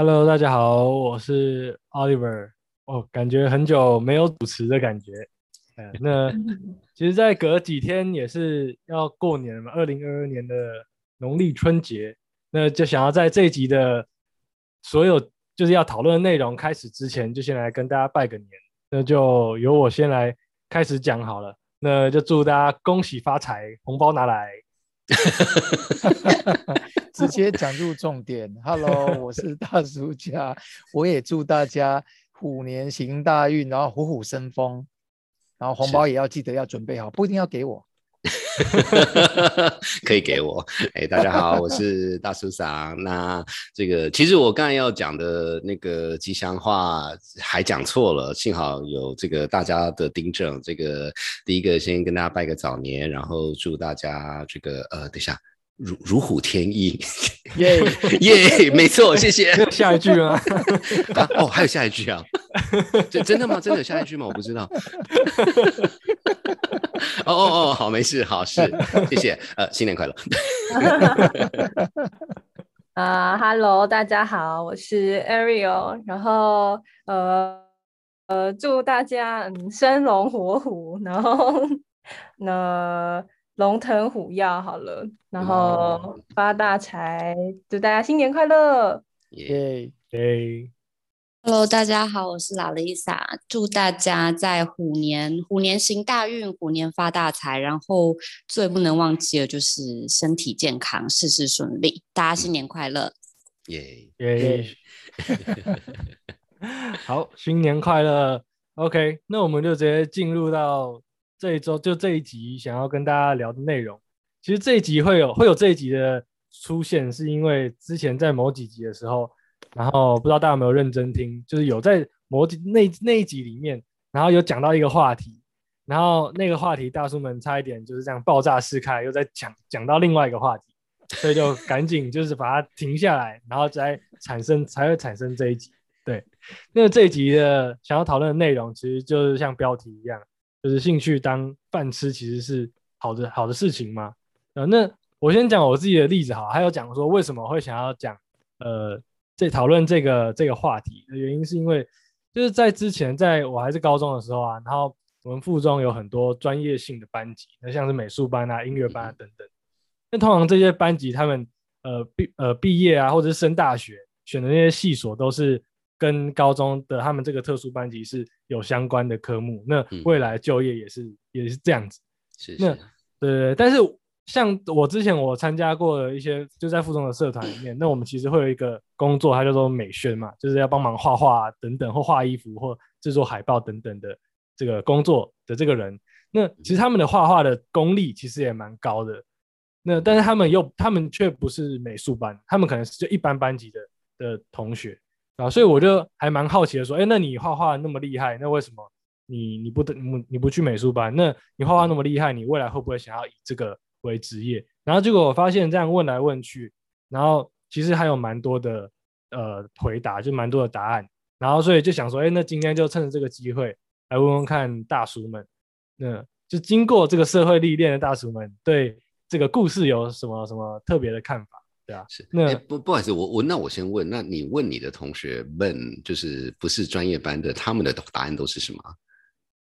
Hello，大家好，我是 Oliver。哦，感觉很久没有主持的感觉。哎，那 其实，在隔几天也是要过年了嘛，二零二二年的农历春节。那就想要在这一集的所有就是要讨论的内容开始之前，就先来跟大家拜个年。那就由我先来开始讲好了。那就祝大家恭喜发财，红包拿来。直接讲入重点。Hello，我是大叔家，我也祝大家虎年行大运，然后虎虎生风，然后红包也要记得要准备好，不一定要给我。可以给我。哎，大家好，我是大叔桑。那这个其实我刚才要讲的那个吉祥话还讲错了，幸好有这个大家的订正。这个第一个先跟大家拜个早年，然后祝大家这个呃，等一下。如如虎添翼，耶耶，没错，谢谢。下一句吗？啊，哦，还有下一句啊？真真的吗？真的有下一句吗？我不知道。哦哦哦，好，没事，好是，谢谢。呃，新年快乐。啊，Hello，大家好，我是 Ariel，然后呃呃，祝大家嗯生龙活虎，然后那。龙腾虎跃，好了，然后发大财，祝大家新年快乐！耶耶！Hello，大家好，我是拉丽莎，祝大家在虎年虎年行大运，虎年发大财，然后最不能忘记的就是身体健康，事事顺利，大家新年快乐！耶耶！好，新年快乐！OK，那我们就直接进入到。这一周就这一集想要跟大家聊的内容，其实这一集会有会有这一集的出现，是因为之前在某几集的时候，然后不知道大家有没有认真听，就是有在某几那那一集里面，然后有讲到一个话题，然后那个话题大叔们差一点就是这样爆炸式开，又在讲讲到另外一个话题，所以就赶紧就是把它停下来，然后再产生才会产生这一集。对，那这一集的想要讨论的内容，其实就是像标题一样。就是兴趣当饭吃，其实是好的好的事情吗？呃，那我先讲我自己的例子哈，还有讲说为什么会想要讲呃这讨论这个这个话题的原因，是因为就是在之前在我还是高中的时候啊，然后我们附中有很多专业性的班级，那像是美术班啊、音乐班啊等等，那通常这些班级他们呃毕呃毕业啊，或者是升大学选的那些系所都是。跟高中的他们这个特殊班级是有相关的科目，那未来就业也是也是这样子。是，那对对，但是像我之前我参加过的一些就在附中的社团里面，那我们其实会有一个工作，它叫做美宣嘛，就是要帮忙画画等等，或画衣服或制作海报等等的这个工作的这个人，那其实他们的画画的功力其实也蛮高的。那但是他们又他们却不是美术班，他们可能是就一般班级的的同学。啊，所以我就还蛮好奇的，说，哎，那你画画那么厉害，那为什么你你不你你不去美术班？那你画画那么厉害，你未来会不会想要以这个为职业？然后结果我发现这样问来问去，然后其实还有蛮多的呃回答，就蛮多的答案。然后所以就想说，哎，那今天就趁着这个机会来问问看大叔们，那就经过这个社会历练的大叔们，对这个故事有什么什么特别的看法？对啊，是那不不好意思，我我那我先问，那你问你的同学问，就是不是专业班的，他们的答案都是什么？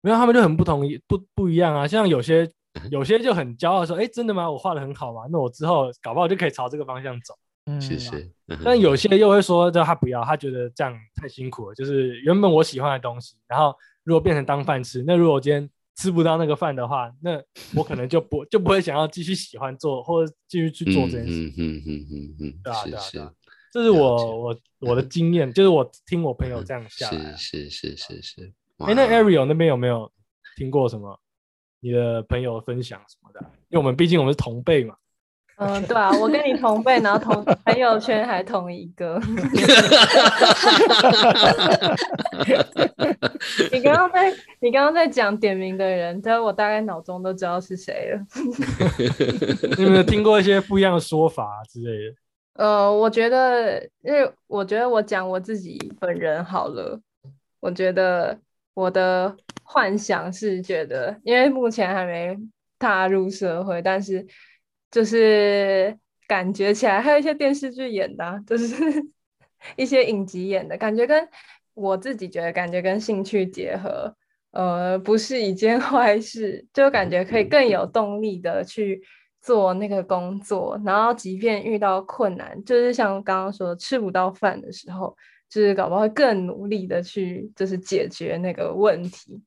没有，他们就很不同意，不不一样啊。像有些有些就很骄傲说，哎，真的吗？我画的很好吗？那我之后搞不好就可以朝这个方向走。嗯，是是。但有些又会说，就他不要，他觉得这样太辛苦了。就是原本我喜欢的东西，然后如果变成当饭吃，那如果今天。吃不到那个饭的话，那我可能就不就不会想要继续喜欢做或者继续去做这件事。嗯嗯嗯嗯嗯，对啊对啊对啊，这是我我我的经验，就是我听我朋友这样下来。是是是是是。哎，那 Ariel 那边有没有听过什么你的朋友分享什么的？因为我们毕竟我们是同辈嘛。嗯，对啊，我跟你同辈，然后同朋友圈还同一个。你刚刚在你刚刚在讲点名的人，但我大概脑中都知道是谁了。你有没有听过一些不一样的说法之类的？呃，我觉得，因为我觉得我讲我自己本人好了。我觉得我的幻想是觉得，因为目前还没踏入社会，但是。就是感觉起来还有一些电视剧演的，就是 一些影集演的感觉，跟我自己觉得感觉跟兴趣结合，呃，不是一件 坏事，就感觉可以更有动力的去做那个工作，然后即便遇到困难，就是像刚刚说吃不到饭的时候，就是搞不好会更努力的去就是解决那个问题，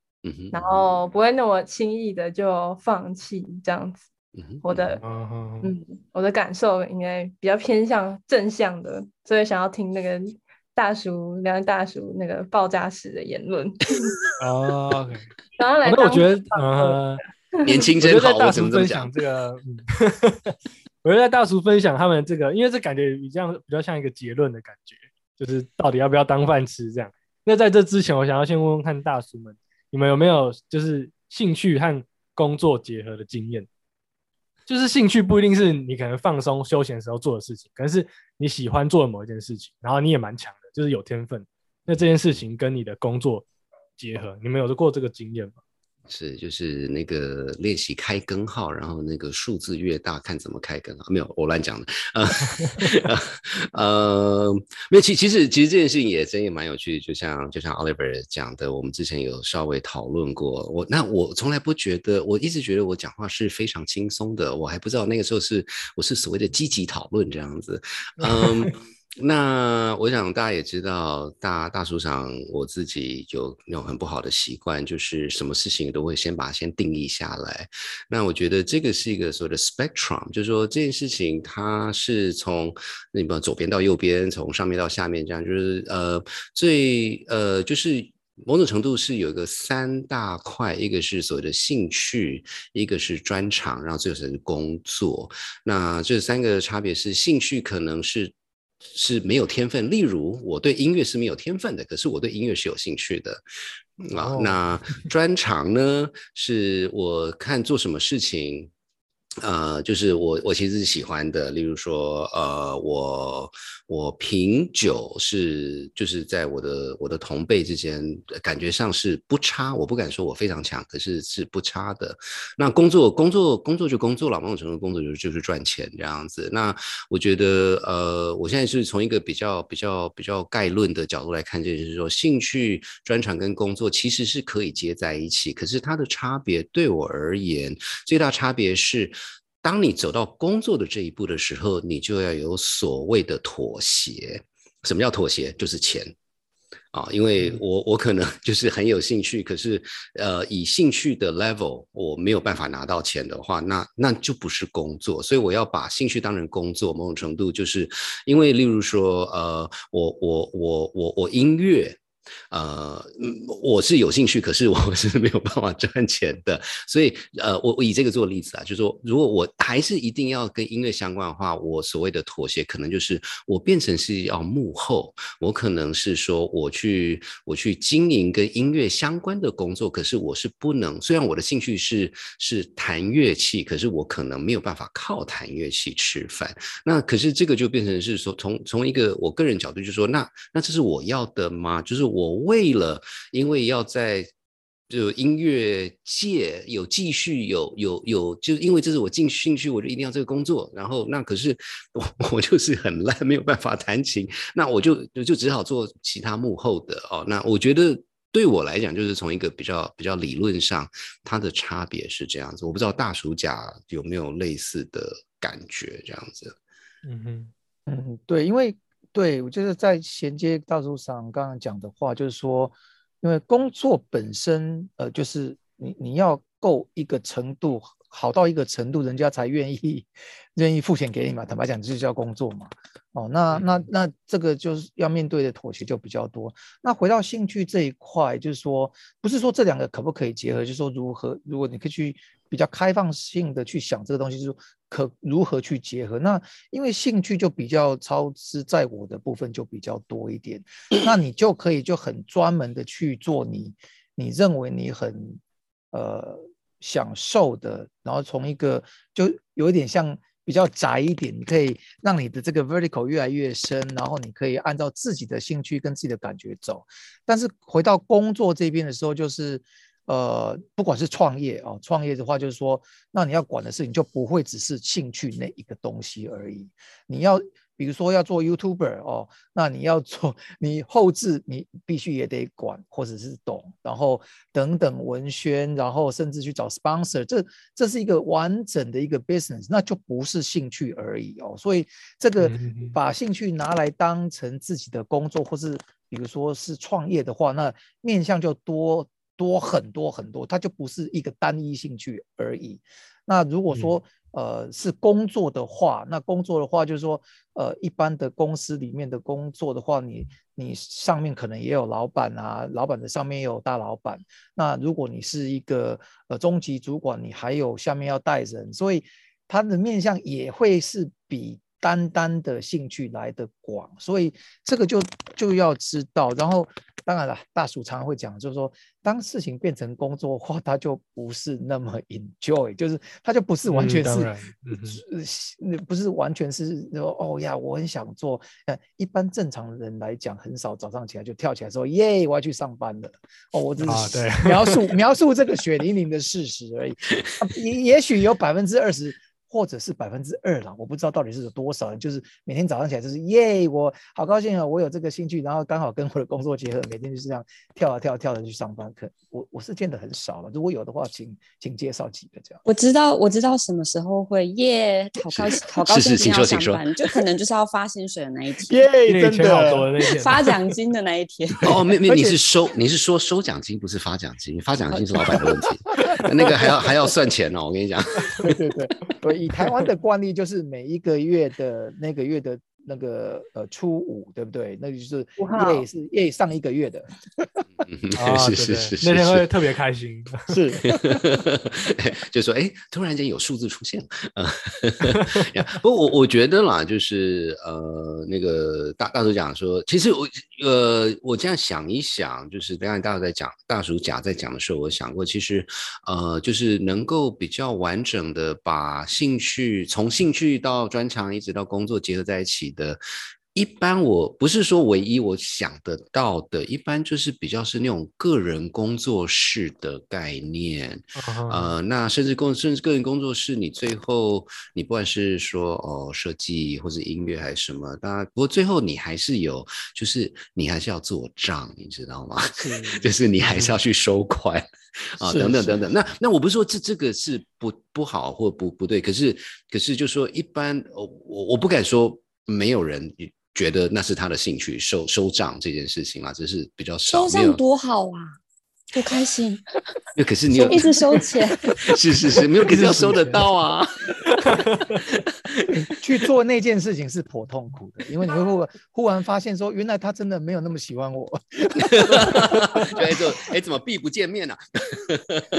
然后不会那么轻易的就放弃这样子。嗯我的嗯我的感受应该比较偏向正向的，所以想要听那个大叔两位大叔那个爆炸式的言论，哦，OK，然后来当那 我觉得，呃，年轻真好，大我怎么这么叔分享讲？这个，嗯，我觉得在大叔分享他们这个，因为这感觉比较比较像一个结论的感觉，就是到底要不要当饭吃这样。那在这之前，我想要先问问看大叔们，你们有没有就是兴趣和工作结合的经验？就是兴趣不一定是你可能放松休闲时候做的事情，可能是你喜欢做的某一件事情，然后你也蛮强的，就是有天分。那这件事情跟你的工作结合，你们有过这个经验吗？是，就是那个练习开根号，然后那个数字越大，看怎么开根号。没有，我乱讲的。呃，呃，没有，其其实其实这件事情也真也蛮有趣的，就像就像 Oliver 讲的，我们之前有稍微讨论过。我那我从来不觉得，我一直觉得我讲话是非常轻松的，我还不知道那个时候是我是所谓的积极讨论这样子。嗯。那我想大家也知道，大大叔上我自己有那种很不好的习惯，就是什么事情都会先把它先定义下来。那我觉得这个是一个所谓的 spectrum，就是说这件事情它是从那么左边到右边，从上面到下面这样，就是呃最呃就是。某种程度是有一个三大块，一个是所谓的兴趣，一个是专长，然后最后才是工作。那这三个差别是，兴趣可能是是没有天分，例如我对音乐是没有天分的，可是我对音乐是有兴趣的啊。哦那专长呢，是我看做什么事情。呃，就是我我其实是喜欢的，例如说，呃，我我品酒是就是在我的我的同辈之间，感觉上是不差，我不敢说我非常强，可是是不差的。那工作工作工作就工作了，某种程度工作就是就是赚钱这样子。那我觉得，呃，我现在是从一个比较比较比较概论的角度来看这件事，说兴趣、专长跟工作其实是可以接在一起，可是它的差别对我而言，最大差别是。当你走到工作的这一步的时候，你就要有所谓的妥协。什么叫妥协？就是钱啊，因为我我可能 就是很有兴趣，可是呃，以兴趣的 level 我没有办法拿到钱的话，那那就不是工作。所以我要把兴趣当成工作，某种程度就是因为，例如说，呃，我我我我我音乐。呃，我是有兴趣，可是 我是没有办法赚钱的，所以呃，我我以这个做例子啊，就是说，如果我还是一定要跟音乐相关的话，我所谓的妥协，可能就是我变成是要幕后，我可能是说我去我去经营跟音乐相关的工作，可是我是不能，虽然我的兴趣是是弹乐器，可是我可能没有办法靠弹乐器吃饭。那可是这个就变成是说，从从一个我个人角度，就说那那这是我要的吗？就是我为了因为要在就音乐界有继续有有有，就是因为这是我进兴趣，我就一定要这个工作。然后那可是我我就是很烂，没有办法弹琴，那我就就只好做其他幕后的哦。那我觉得对我来讲，就是从一个比较比较理论上，它的差别是这样子。我不知道大暑假有没有类似的感觉，这样子。嗯哼，嗯，对，因为对我就是在衔接大叔上刚刚讲的话，就是说，因为工作本身，呃，就是你你要够一个程度，好到一个程度，人家才愿意愿意付钱给你嘛。坦白讲，这就叫工作嘛。哦，那那那这个就是要面对的妥协就比较多。那回到兴趣这一块，就是说，不是说这两个可不可以结合，就是说如何，如果你可以去比较开放性的去想这个东西，就是说可如何去结合。那因为兴趣就比较超支在我的部分就比较多一点，那你就可以就很专门的去做你你认为你很呃享受的，然后从一个就有一点像。比较窄一点，你可以让你的这个 vertical 越来越深，然后你可以按照自己的兴趣跟自己的感觉走。但是回到工作这边的时候，就是呃，不管是创业啊，创业的话，就是说，那你要管的事情就不会只是兴趣那一个东西而已。你要比如说要做 YouTuber 哦，那你要做你后置，你必须也得管或者是懂，然后等等文宣，然后甚至去找 sponsor，这这是一个完整的一个 business，那就不是兴趣而已哦。所以这个把兴趣拿来当成自己的工作，或是比如说是创业的话，那面向就多多很多很多，它就不是一个单一兴趣而已。那如果说呃是工作的话，那工作的话就是说，呃一般的公司里面的工作的话，你你上面可能也有老板啊，老板的上面也有大老板。那如果你是一个呃中级主管，你还有下面要带人，所以他的面向也会是比单单的兴趣来的广。所以这个就就要知道，然后。当然了，大叔常常会讲，就是说，当事情变成工作化，他就不是那么 enjoy，就是他就不是完全是，呃，不是完全是说，哦呀，我很想做。呃，一般正常人来讲，很少早上起来就跳起来说，耶，我要去上班了。哦，我只是描述描述这个血淋淋的事实而已。也也许有百分之二十。或者是百分之二了，我不知道到底是有多少人，就是每天早上起来就是耶，我好高兴啊，我有这个兴趣，然后刚好跟我的工作结合，每天就是这样跳啊跳啊跳的去上班。可我我是见的很少了，如果有的话，请请介绍几个这样。我知道我知道什么时候会耶，好高兴好高兴要上班，就可能就是要发薪水的那一天，耶，真的 发奖金的那一天。哦，没没，你是收你是说收奖金不是发奖金，发奖金是老板的问题，那个还要还要算钱哦，我跟你讲。对 对对。以台湾的惯例，就是每一个月的那个月的。那个呃初五对不对？那就是耶是耶上一个月的，是是是，那天会特别开心，是，就说哎，突然间有数字出现了，不过我我觉得啦，就是呃那个大大叔讲说，其实我呃我这样想一想，就是刚才大家在讲大叔甲在讲的时候，我想过，其实呃就是能够比较完整的把兴趣从兴趣到专长一直到工作结合在一起。的，一般我不是说唯一我想得到的，一般就是比较是那种个人工作室的概念，呃，那甚至工甚至个人工作室，你最后你不管是说哦设计或者音乐还是什么，当然不过最后你还是有，就是你还是要做账，你知道吗？就是你还是要去收款啊，等等等等。那那我不是说这这个是不不好或不不对，可是可是就说一般，我我我不敢说。没有人觉得那是他的兴趣，收收账这件事情啊，只是比较少。收账多好啊，多开心！那可是你有一直收钱，是是是，没有可是要收得到啊。去做那件事情是颇痛苦的，因为你会忽忽然发现说，原来他真的没有那么喜欢我。哎，就哎，怎么避不见面呢？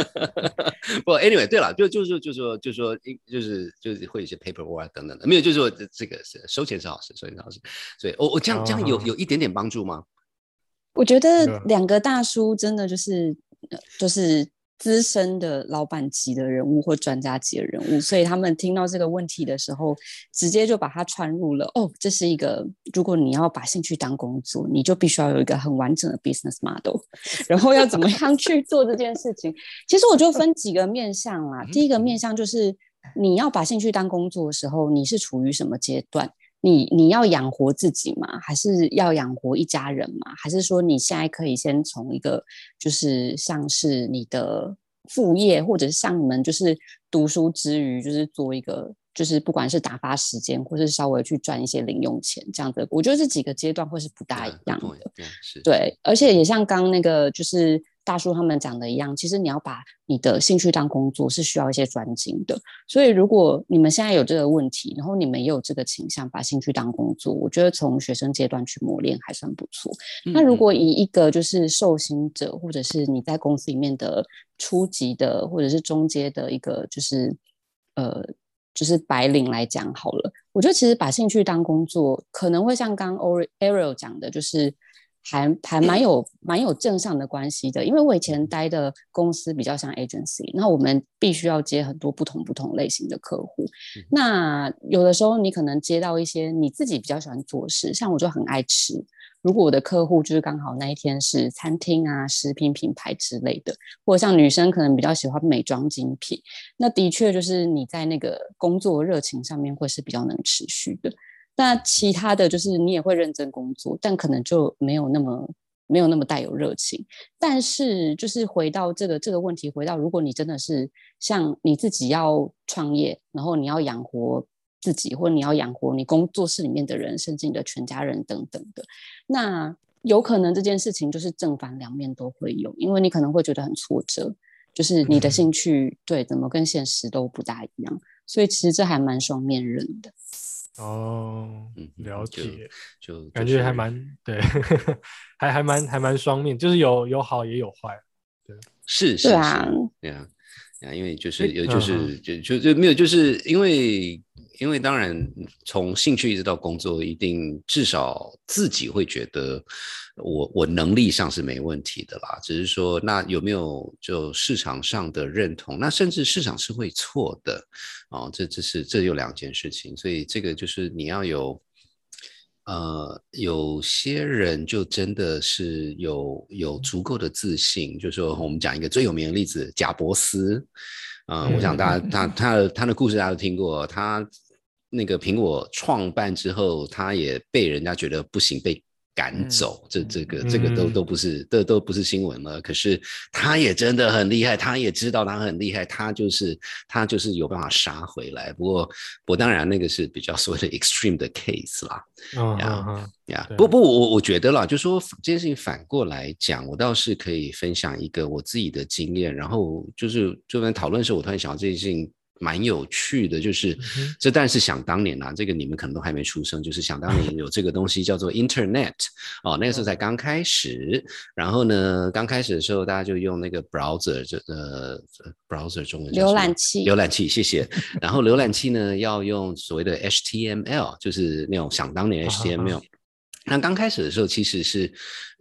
不，anyway，对了，就就是就说就说就是就是会有一些 paperwork 等等的，没有，就是说这个是收钱是好事，收钱是好事。所以，我我这样这样有有一点点帮助吗？我觉得两个大叔真的就是就是。资深的老板级的人物或专家级的人物，所以他们听到这个问题的时候，直接就把它穿入了。哦，这是一个，如果你要把兴趣当工作，你就必须要有一个很完整的 business model，然后要怎么样去做这件事情。其实我就分几个面向啦。第一个面向就是你要把兴趣当工作的时候，你是处于什么阶段？你你要养活自己吗？还是要养活一家人吗？还是说你现在可以先从一个就是像是你的副业，或者是像你们就是读书之余，就是做一个就是不管是打发时间，或是稍微去赚一些零用钱这样子。我觉得这几个阶段会是不大一样的。对，而且也像刚那个就是。大叔他们讲的一样，其实你要把你的兴趣当工作是需要一些专精的。所以如果你们现在有这个问题，然后你们也有这个倾向把兴趣当工作，我觉得从学生阶段去磨练还算不错。那如果以一个就是受薪者，或者是你在公司里面的初级的或者是中阶的一个就是呃就是白领来讲好了，我觉得其实把兴趣当工作可能会像刚 Ariel 讲的，就是。还还蛮有蛮有正向的关系的，因为我以前待的公司比较像 agency，那我们必须要接很多不同不同类型的客户。那有的时候你可能接到一些你自己比较喜欢做事，像我就很爱吃。如果我的客户就是刚好那一天是餐厅啊、食品品牌之类的，或者像女生可能比较喜欢美妆精品，那的确就是你在那个工作热情上面会是比较能持续的。那其他的就是你也会认真工作，但可能就没有那么没有那么带有热情。但是就是回到这个这个问题，回到如果你真的是像你自己要创业，然后你要养活自己，或者你要养活你工作室里面的人，甚至你的全家人等等的，那有可能这件事情就是正反两面都会有，因为你可能会觉得很挫折，就是你的兴趣对怎么跟现实都不大一样，所以其实这还蛮双面人的。哦，嗯了就解，就感就是觉还蛮对，还还蛮还蛮双面，就是有有好也有坏。对是是是，对啊，啊，因为就是有就嗯是就就就没有，就是因为因为当然从兴趣一直到工作，一定至少自己会觉得我我能力上是没问题的啦，只是说那有没有就市场上的认同，那甚至市场是会错的哦，这这是这有两件事情，所以这个就是你要有。呃，有些人就真的是有有足够的自信，就说我们讲一个最有名的例子，贾伯斯，啊、我想大家他他的他的故事大家都听过，他那个苹果创办之后，他也被人家觉得不行，被赶嗯走，这嗯这个这个都嗯都不是，这都不是新闻了。可是他也真的很厉害，他也知道他很厉害，他就是他就是有办法杀回来。不过不过当然那个是比较 所谓的 extreme 的 case 啦。嗯呀呀不不，我我觉得啦，就说这件事情反过来讲，我倒是可以分享一个我自己的经验，然后就是就在讨论的时候，我突然想到这件事情蛮有趣的，就是、哼这但是想当年啊，这个你们可能都还没出生，就是想当年有这个东西叫做 Internet 哦，那个时候才刚开始，然后呢，刚开始的时候大家就用那个 browser 这呃 browser 中文叫浏览器浏览器，谢谢。然后浏览器呢要用所谓的 HTML，就是那种想当年 HTML。那刚开始的时候，其实是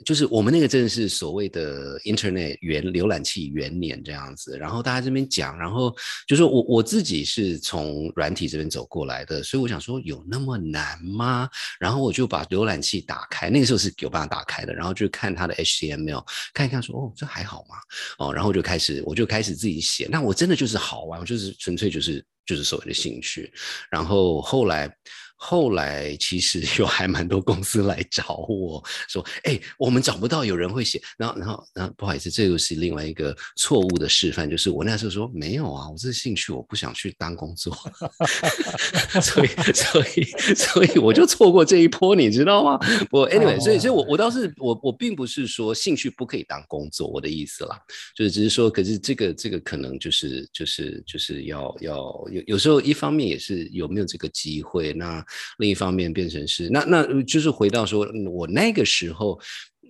就是我们那个真的是所谓的 Internet 元浏览器元年这样子，然后大家这边讲，然后就是我我自己是从软体这边走过来的，所以我想说有那么难吗？然后我就把浏览器打开，那个时候是有办法打开的，然后就看它的 HTML，看一看说哦这还好吗？哦，然后就开始我就开始自己写，那我真的就是好玩，我就是纯粹就是就是所谓的兴趣，然后后来。后来其实 有还蛮多公司来找我说，哎、我们找不到有人会写，然后然后然后不好意思，这又是另外一个错误的示范，就是我那时候说没有啊，我这是兴趣，我不想去当工作，所以所以所以我就错过这一波，你知道吗？我 anyway，所以所以我。我倒是我我并不是说兴趣不可以当工作，我的意思啦，就是只是说，可是这个这个可能就是就是就是要要有有时候一方面也是有没有这个机会，那另一方面变成是那那就是回到说嗯我那个时候。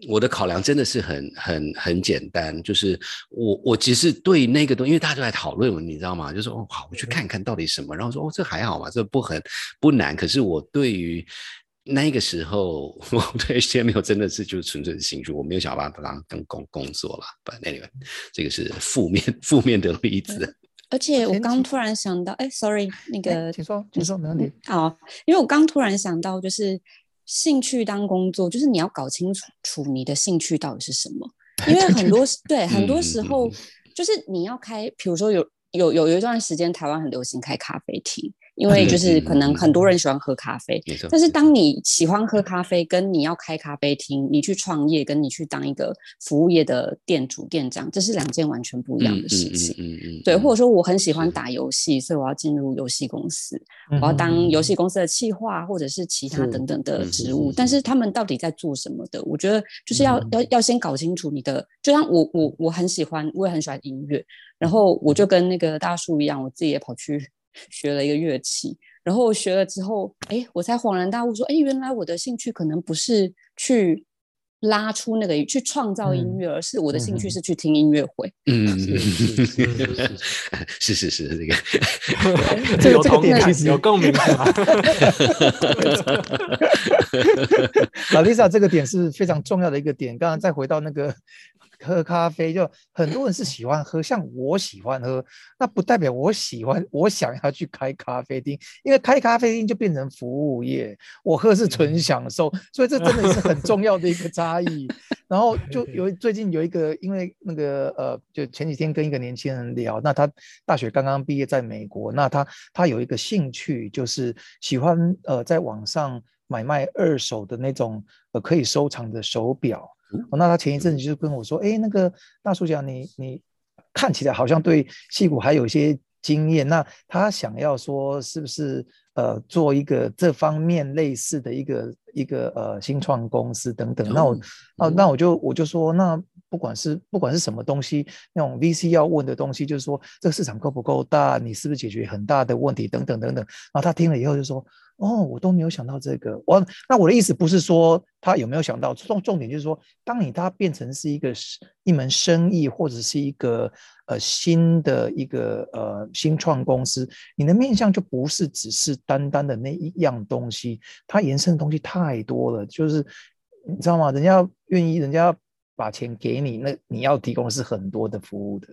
我的考量真的是很很很简单，就是我我其实对那个东西，因为大家都在讨论，你知道吗？就是哦好，我去看看到底什么，然后说哦这还好嘛，这不很不难。可是我对于那个时候，我对 HTML 真的是就是纯粹的兴趣，我没有想把它当当工工作了。But anyway，这个是负面负面的例子。而且我刚突然想到，哎，sorry，那哎个请说，请说，没问题。好，因为我刚突然想到，就是兴趣当工作，就是你要搞清楚楚你的兴趣到底是什么，因为很多对很多时候就是你要开，比如说有有有有一段时间台湾很流行开咖啡厅，因为嗯就是嗯可能嗯很多人喜欢喝咖啡。但是当你喜欢喝咖啡，跟你要开咖啡厅，你去创业，跟你去当一个服务业的店主店长，这是两件完全不一样的事情。嗯嗯对，或者说说我很喜欢打游戏，所以我要进入游戏公司，嗯我要当游戏公司的企划或者是其他等等的嗯职务嗯。但是他们到底在做什么的？我觉得就是要嗯要要先搞清楚你的，就像我我我很喜欢，我也很喜欢音乐，然后我就跟那个大叔一样，我自己也跑去学了一个乐器。然后学了之后，哎，我才恍然大悟，说，哎，原来我的兴趣可能不是去拉出那个去创造音嗯乐，而是我的兴趣嗯是去听音乐会。嗯是是 是是是 这个这个这个有同感点其实有共鸣吗？老 Lisa 这个点是非常重要的一个点。刚刚再回到那个喝咖啡，就很多人是喜欢喝，像我喜欢喝，那不代表我喜欢，我想要去开咖啡厅，因为开咖啡厅就变成服务业，我喝是纯享受，所以这真的是很重要的一个差异。然后就 有最近有一个，因为那个呃，就前几天跟一个年轻人聊，那他大学刚刚毕业在美国，那他他有一个兴趣就是喜欢呃在网上买卖二手的那种呃可以收藏的手表。哦，那他前一阵子就跟我说，哎，那个大叔讲，你你看起来好像对戏骨还有一些经验，那他想要说是不是呃做一个这方面类似的一个一个呃新创公司等等？那我哦，那我就我就说，那不管是不管是什么东西，那种 VC 要问的东西，就是说这个市场够不够大，你是不是解决很大的问题等等等等。然后他听了以后就说。哦，我都没有想到这个。我那我的意思不是说他有没有想到，重重点就是说，当你它变成是一个一门生意，或者是一个呃新的一个呃新创公司，你的面向就不是只是单单的那一样东西，它延伸的东西太多了。就是你知道吗？人家愿意，人家把钱给你，那你要提供是很多的服务的。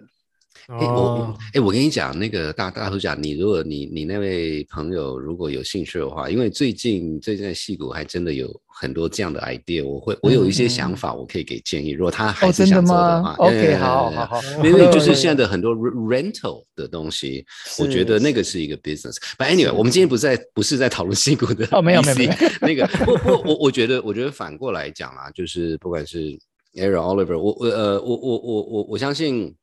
哎我哎我跟你讲，那个大大叔讲，你如果你你那位朋友如果有兴趣的话，因为最近最近在戏谷还真的有很多这样的 idea，我会我有一些想法，我可以给建议。如果他还是想做的话，OK，好好好，因为就是现在的很多 rental 的东西，我觉得那个是一个 business。But anyway，我们今天不在不是在讨论戏谷的哦，没有没有那个不不我我觉得我觉得反过来讲啦，就是不管是 Aaron Oliver，我我呃我我我我我相信。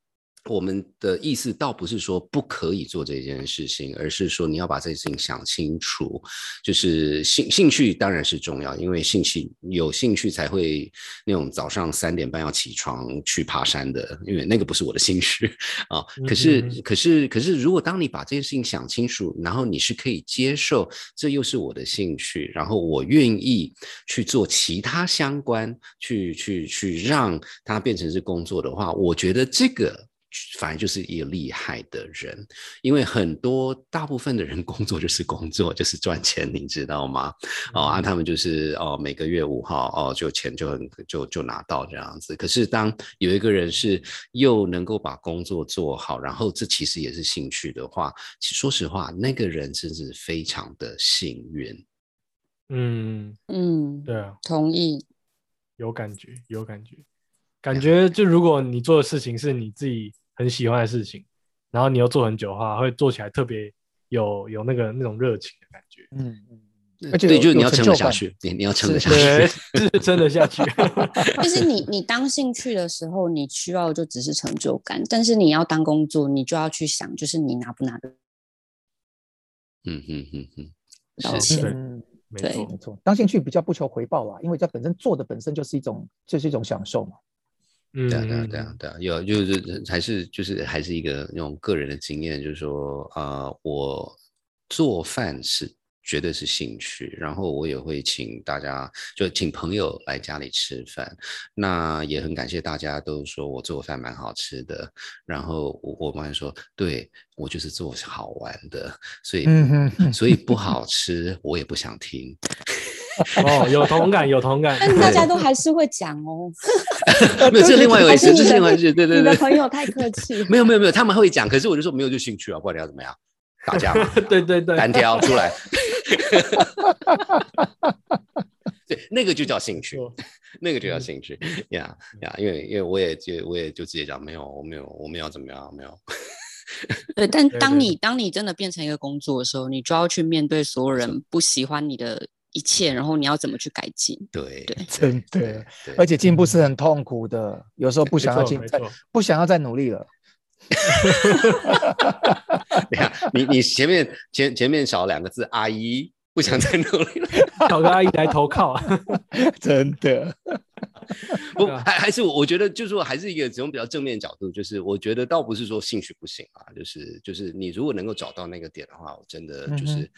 我们的意思倒不是说不可以做这件事情，而是说你要把这件事情想清楚。就是兴兴趣当然是重要，因为兴趣有兴趣才会那种早上三点半要起床去爬山的，因为那个不是我的兴趣啊。可是可是可是，如果当你把这件事情想清楚，然后你是可以接受这又是我的兴趣，然后我愿意去做其他相关，去去去让它变成是工作的话，我觉得这个。反正就是一个厉害的人，因为很多大部分的人工作就是工作，就是赚钱，你知道吗？哦啊，他们就是哦，每个月五号哦，就钱就很就就拿到这样子。可是当有一个人是又能够把工作做好，然后这其实也是兴趣的话，说实话，那个人真是非常的幸运。嗯嗯，对啊，同意，有感觉，有感觉，感觉就如果你做的事情是你自己。很喜欢的事情，然后你又做很久的话，会做起来特别有有那个那种热情的感觉。嗯嗯，而且对，就是你要撑得 下去，你你要撑得下去，是撑得下去。就是你你当兴趣的时候，你需要就只是成就感；但是你要当工作，你就要去想，就是你拿不拿得。嗯嗯嗯嗯，道歉。没错没错，当兴趣比较不求回报啦，因为这本身做的本身就是一种就是一种享受嘛。对啊，对啊，对啊，对啊，有就是还是就是还是一个那种个人的经验，就是说啊，我做饭是绝对是兴趣，然后我也会请大家就请朋友来家里吃饭，那也很感谢大家都说我做饭蛮好吃的，然后我我妈说，对我就是做好玩的，所以所以不好吃我也不想听。哦，有同感，有同感。但大家都还是会讲哦。没有，这另外一回事，这是另外一回事。对对对。你的朋友太客气。没有没有没有，他们会讲，可是我就说没有就兴趣啊，不管你要怎么样，打架嘛。对对对。单挑出来。对，那个就叫兴趣，那个就叫兴趣呀呀，因为因为我也就我也就直接讲，没有，我没有，我们要怎么样，没有。对，但当你当你真的变成一个工作的时候，你就要去面对所有人不喜欢你的。一切，然后你要怎么去改进？对对，真的，而且进步是很痛苦的，有时候不想要进，不想要再努力了。你看，你你前面前前面少两个字，阿姨不想再努力了，找个阿姨来投靠，真的。不，还还是我我觉得，就是说，还是一个从比较正面角度，就是我觉得倒不是说兴趣不行啊，就是就是你如果能够找到那个点的话，我真的就是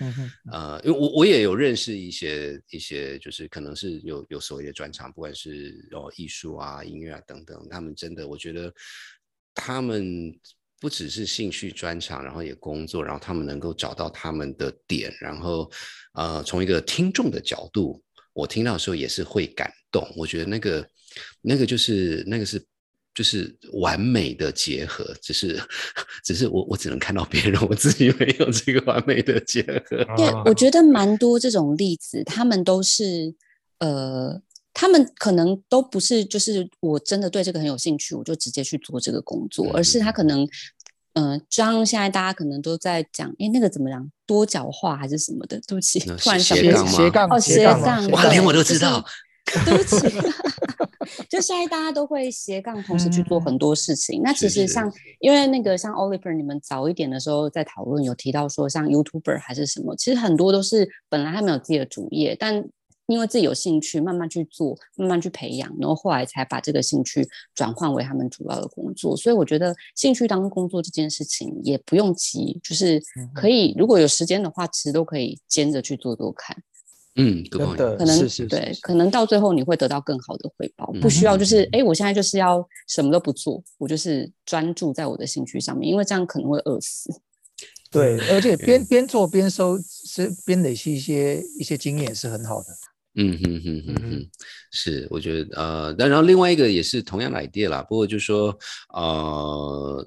呃，因为我我也有认识一些一些，就是可能是有有所谓的专长，不管是哦艺术啊、音乐啊等等，他们真的，我觉得他们不只是兴趣专长，然后也工作，然后他们能够找到他们的点，然后呃，从一个听众的角度。我听到的时候也是会感动，我觉得那个那个就是那个是就是完美的结合，只是只是我我只能看到别人，我自己没有这个完美的结合。对，啊我觉得蛮多这种例子，他们都是呃，他们可能都不是就是我真的对这个很有兴趣，我就直接去做这个工作，而是他可能。嗯，就像现在大家可能都在讲，哎，那个怎么讲，多角化还是什么的？对不起，突然想不起斜杠斜杠哦，斜杠杠，哇，连我都就是知道。对不起，就现在大家都会斜杠，同时去做很多事情。那其是是实像，因为那个像 Oliver，你们早一点的时候在讨论，有提到说像 YouTuber 还是什么，其实很多都是本来他们有自己的主业，但因为自己有兴趣，慢慢去做，慢慢去培养，然后后来才把这个兴趣转换为他们主要的工作。所以我觉得兴趣当工作这件事情也不用急，就是可以如果有时间的话，其实都可以兼着去做做看。嗯真的可能是是是，对可能到最后你会得到更好的回报，不嗯需要就是哎、诶我现在就是要什么都不做，我就是专注在我的兴趣上面，因为这样可能会饿死。对，而且边边做边收，是边累积一些一些经验是很好的。嗯哼哼哼嗯。哼哼，是，我觉得呃，但然后另外一个也是同样的 idea 啦，不过就说呃，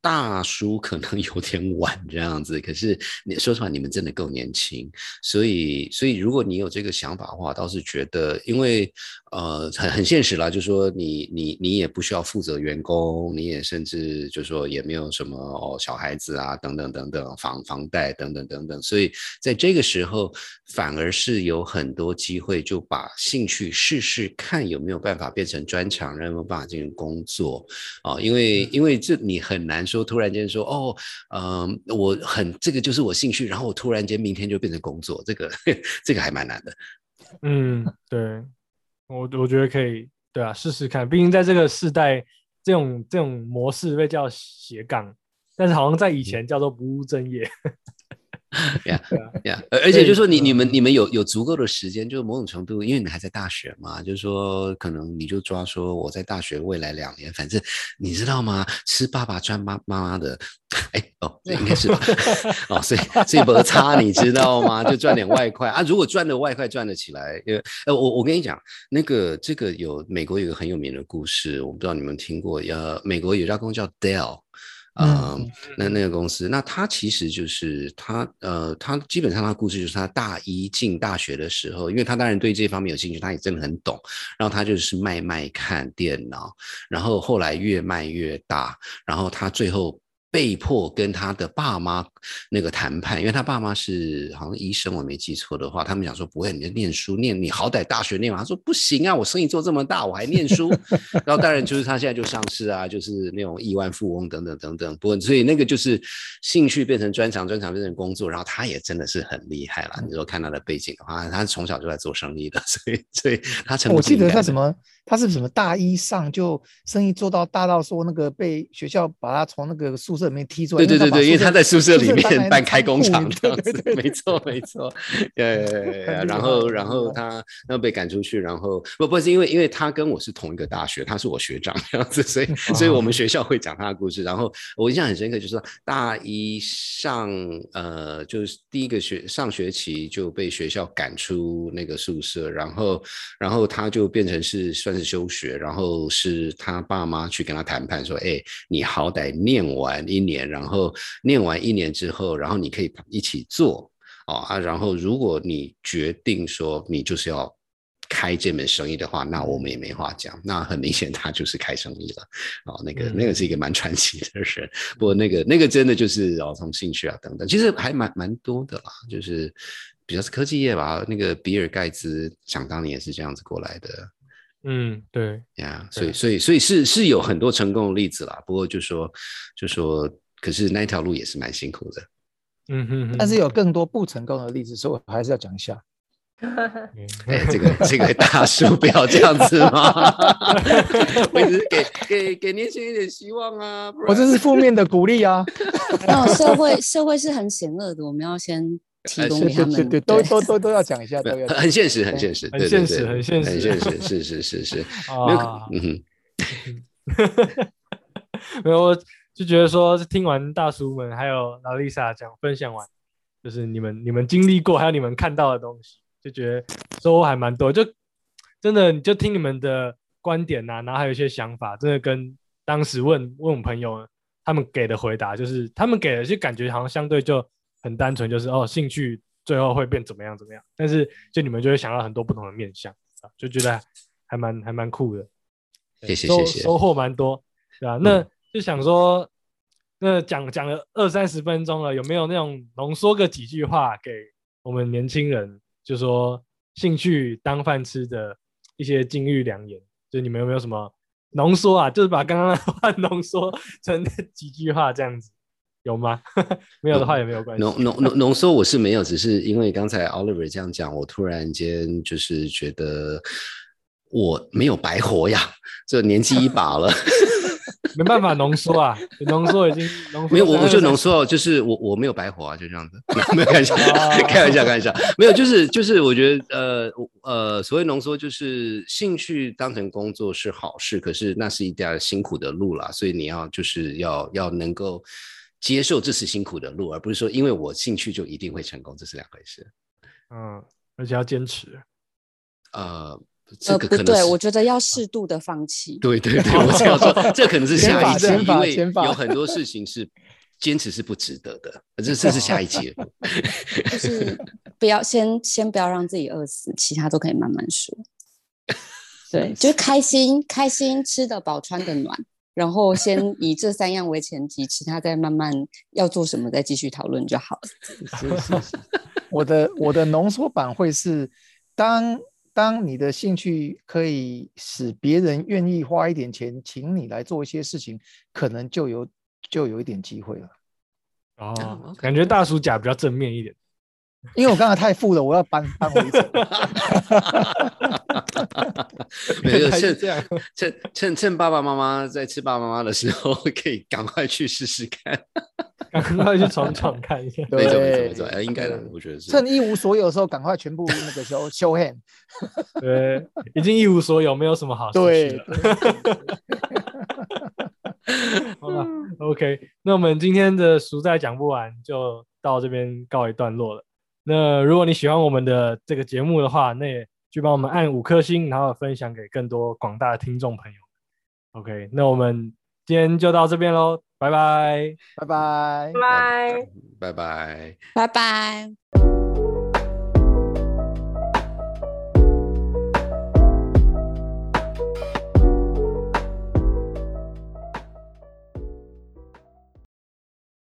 大叔可能有点晚这样子，可是你说实话，你们真的够年轻，所以所以如果你有这个想法的话，倒是觉得，因为呃很很现实啦，就说你你你也不需要负责员工，你也甚至就说也没有什么哦小孩子啊等等等等房房贷等等等等，所以在这个时候反而是有很多机会，就把兴趣试试看有没有办法变成专长，有没有办法进行工作。啊、因为因为这你很难说突然间说哦，嗯、我很这个就是我兴趣，然后我突然间明天就变成工作，这个这个还蛮难的。嗯，对，我我觉得可以，对啊，试试看。毕竟在这个世代，这种这种模式被叫斜杠，但是好像在以前叫做不务正业。呀呀，而而且就说你你们嗯你们有有足够的时间，就是某种程度，因为你还在大学嘛，就是说可能你就抓说我在大学未来两年，反正你知道吗？吃爸爸赚妈妈妈的，哎哦，这应该是吧？哦，所以所以摩擦你知道吗？就赚点外快啊！如果赚的外快赚得起来，因为呃，我我跟你讲，那个这个有美国有个很有名的故事，我不知道你们听过，呃，美国有家公司叫 Dell。呃，嗯。那那个公司，那他其实就是他，呃，他基本上他的故事就是他大一进大学的时候，因为他当然对这方面有兴趣，他也真的很懂，然后他就是卖卖看电脑，然后后来越卖越大，然后他最后被迫跟他的爸妈那个谈判，因为他爸妈是好像医生，我没记错的话，他们想说不会，你就念书念，你好歹大学念完，他说不行啊，我生意做这么大，我还念书，然后当然就是他现在就上市啊，就是那种亿万富翁等等等等，不过所以那个就是兴趣变成专长，专长变成工作，然后他也真的是很厉害了。你说看他的背景的话，他从小就在做生意的，所以所以他成我记得他他什么，他是什么大一上就生意做到大到说那个被学校把他从那个宿舍里面踢出来。对对对对，因为他在宿舍里面办开工厂这样子没错没 错，对对对然后然后他那被赶出去，然后不不是因为因为他跟我是同一个大学，他是我学长这样子，所以 所以我们学校会讲他的故事。然后我印象很深刻，就是说大一上呃就是第一个学上学期就被学校赶出那个宿舍，然后然后他就变成是算是休学，然后是他爸妈去跟他谈判说，哎，你好歹念完一年，然后念完一年之后，然后你可以一起做哦啊，然后如果你决定说你就是要开这门生意的话，那我们也没话讲。那很明显，他就是开生意了哦。那个、那个是一个蛮传奇的人，不过那个那个真的就是哦，从兴趣啊等等，其实还蛮蛮多的啦，就是比较是科技业吧。那个比尔盖茨想当年也是这样子过来的。嗯，对，呀、所以所以所以是是有很多成功的例子啦。不过就说就说，可是那一条路也是蛮辛苦的。嗯哼哼，但是有更多不成功的例子，所以我还是要讲一下。嗯哎，这个 这个大叔不要这样子嘛！我只是给给给年轻人一点希望啊！我这是负面的鼓励啊！那社会社会是很险恶的，我们要先提供对给他们。对对对，都都都都要讲一下，都要。很很现实，很现实，很现实很现实很实现实，是是是是，没有啊，嗯哼，没有，我就觉得说，听完大叔们还有劳丽莎讲分享完，就是你们你们经历过还有你们看到的东西，就觉得收获还蛮多。就真的，你就听你们的观点呐、然后还有一些想法，真的跟当时问问我朋友他们给的回答，就是他们给的就感觉好像相对就很单纯，就是哦兴趣最后会变怎么样怎么样，但是就你们就会想到很多不同的面向啊，就觉得还蛮还蛮酷的。谢谢谢谢收获蛮多，对吧、那就想说，那讲讲了二三十分钟了，有没有那种浓缩个几句话给我们年轻人，就说兴趣当饭吃的一些金玉良言？就你们有没有什么浓缩啊？就是把刚刚的话浓缩成几句话这样子，有吗？没有的话也没有关系。浓浓浓浓缩我是没有，只是因为刚才 Oliver 这样讲，我突然间就是觉得我没有白活呀，这年纪一把了。没办法浓缩啊，浓缩已经浓缩没有，我我就成浓缩，就是我我没有白活啊，就这样子，没有开玩笑，哦开玩笑，开玩笑，没有，就是就是，我觉得呃呃，所谓浓缩就是兴趣当成工作是好事，可是那是一条辛苦的路啦，所以你要就是要要能够接受这是辛苦的路，而不是说因为我兴趣就一定会成功，这是两回事。嗯，而且要坚持。呃，这个可能是我觉得要适度的放弃。对 对对，我这样说，这可能是 下一集，因为有很多事情是坚持是不值得的，这这是下一集。就是不要先先不要让自己饿死，其他都可以慢慢说。对，就是开心，开心，吃得饱，穿得暖，然后先以这三样为前提，其他再慢慢要做什么再继续讨论就好了。是是是，我的我的浓缩版会是，当当你的兴趣可以使别人愿意花一点钱请你来做一些事情，可能就有就有一点机会了。哦，感觉大叔甲比较正面一点。因为我刚才太富了，我要搬搬回去。没有趁这样趁趁趁爸爸妈妈在吃爸爸妈妈的时候，可以赶快去试试看。赶快去闯闯看一下。没错没错对没错，呃，应该的，我觉得是。趁一无所有的时候，赶快全部那个 show show hand。对，已经一无所有，没有什么好失去对的。好吧，OK，那我们今天的熟在讲不完，就到这边告一段落了。那如果你喜欢我们的这个节目的话，那也去帮我们按五颗星，然后分享给更多广大的听众朋友。OK，那我们今天就到这边喽，拜拜。拜拜拜。拜拜。拜拜。